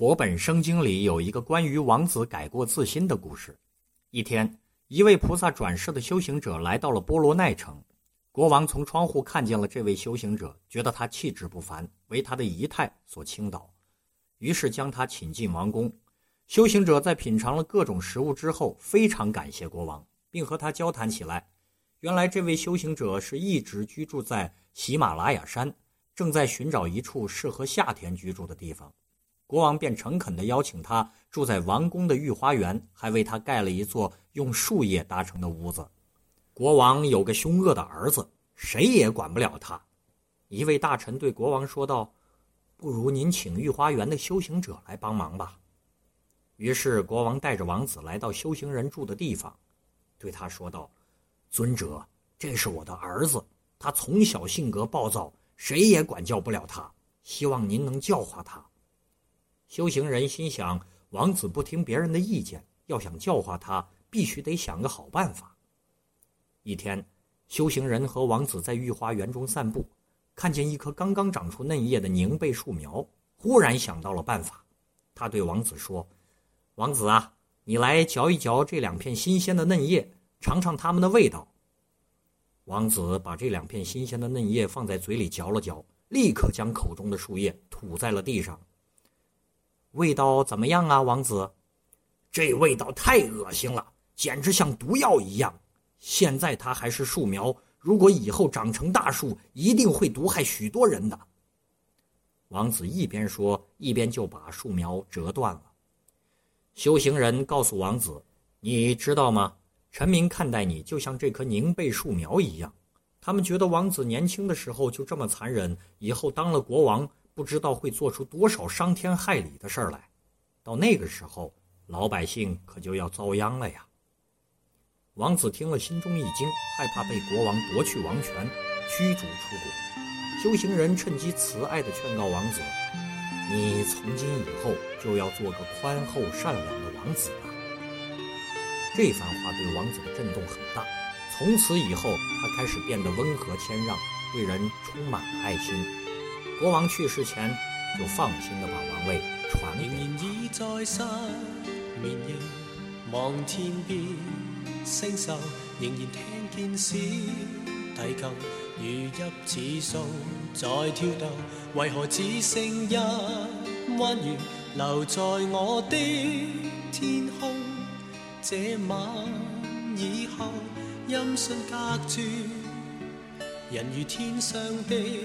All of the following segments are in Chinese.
《佛本生经》里有一个关于王子改过自新的故事。一天，一位菩萨转世的修行者来到了波罗奈城。国王从窗户看见了这位修行者，觉得他气质不凡，为他的仪态所倾倒，于是将他请进王宫。修行者在品尝了各种食物之后，非常感谢国王，并和他交谈起来。原来，这位修行者是一直居住在喜马拉雅山，正在寻找一处适合夏天居住的地方。国王便诚恳地邀请他住在王宫的御花园，还为他盖了一座用树叶搭成的屋子。国王有个凶恶的儿子，谁也管不了他。一位大臣对国王说道：“不如您请御花园的修行者来帮忙吧。”于是国王带着王子来到修行人住的地方，对他说道：“尊者，这是我的儿子，他从小性格暴躁，谁也管教不了他。希望您能教化他。”修行人心想，王子不听别人的意见，要想教化他，必须得想个好办法。一天，修行人和王子在御花园中散步，看见一棵刚刚长出嫩叶的宁贝树苗，忽然想到了办法。他对王子说：“王子啊，你来嚼一嚼这两片新鲜的嫩叶，尝尝它们的味道。”王子把这两片新鲜的嫩叶放在嘴里嚼了嚼，立刻将口中的树叶吐在了地上。味道怎么样啊，王子？这味道太恶心了，简直像毒药一样。现在它还是树苗，如果以后长成大树，一定会毒害许多人的。王子一边说，一边就把树苗折断了。修行人告诉王子：“你知道吗？臣民看待你就像这棵宁贝树苗一样，他们觉得王子年轻的时候就这么残忍，以后当了国王。”不知道会做出多少伤天害理的事儿来，到那个时候，老百姓可就要遭殃了呀。王子听了，心中一惊，害怕被国王夺去王权，驱逐出国。修行人趁机慈爱地劝告王子：“你从今以后就要做个宽厚善良的王子了。”这番话对王子的震动很大，从此以后，他开始变得温和谦让，对人充满了爱心。国王去世前就放心的把王位传给你仍然倚在失眠夜望天边星宿仍然听见小提琴如泣指数在跳动，为何只剩一弯月留在我的天空这晚以后音讯隔绝人如天上的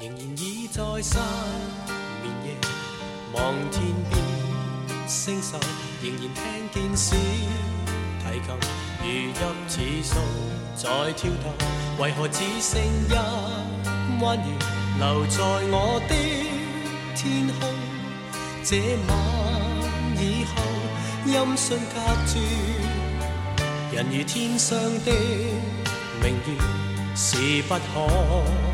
仍然倚在失眠夜，望天边星宿。仍然听见小提琴，如泣似诉在跳动。为何只剩一弯月留在我的天空？这晚以后，音讯隔绝，人如天上的明月，是不可。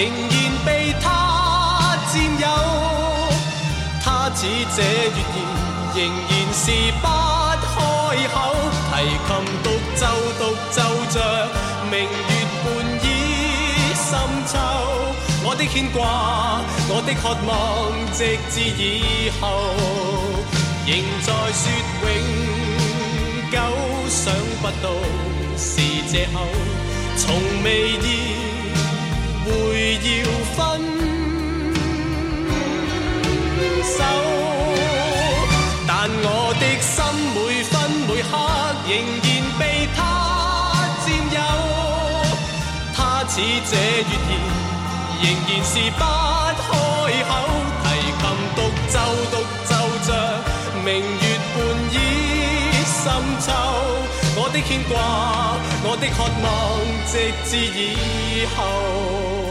仍然被他占有，他似这月言仍然是不开口。提琴独奏，独奏着明月半倚深秋。我的牵挂，我的渴望，直至以后，仍在说永久，想不到是借口，从未意。会要分手，但我的心每分每刻仍然被他占有。他似这月儿，仍然是不开口。提琴独奏，独奏着明月半倚深秋，我的牵挂。我的渴望，直至以后。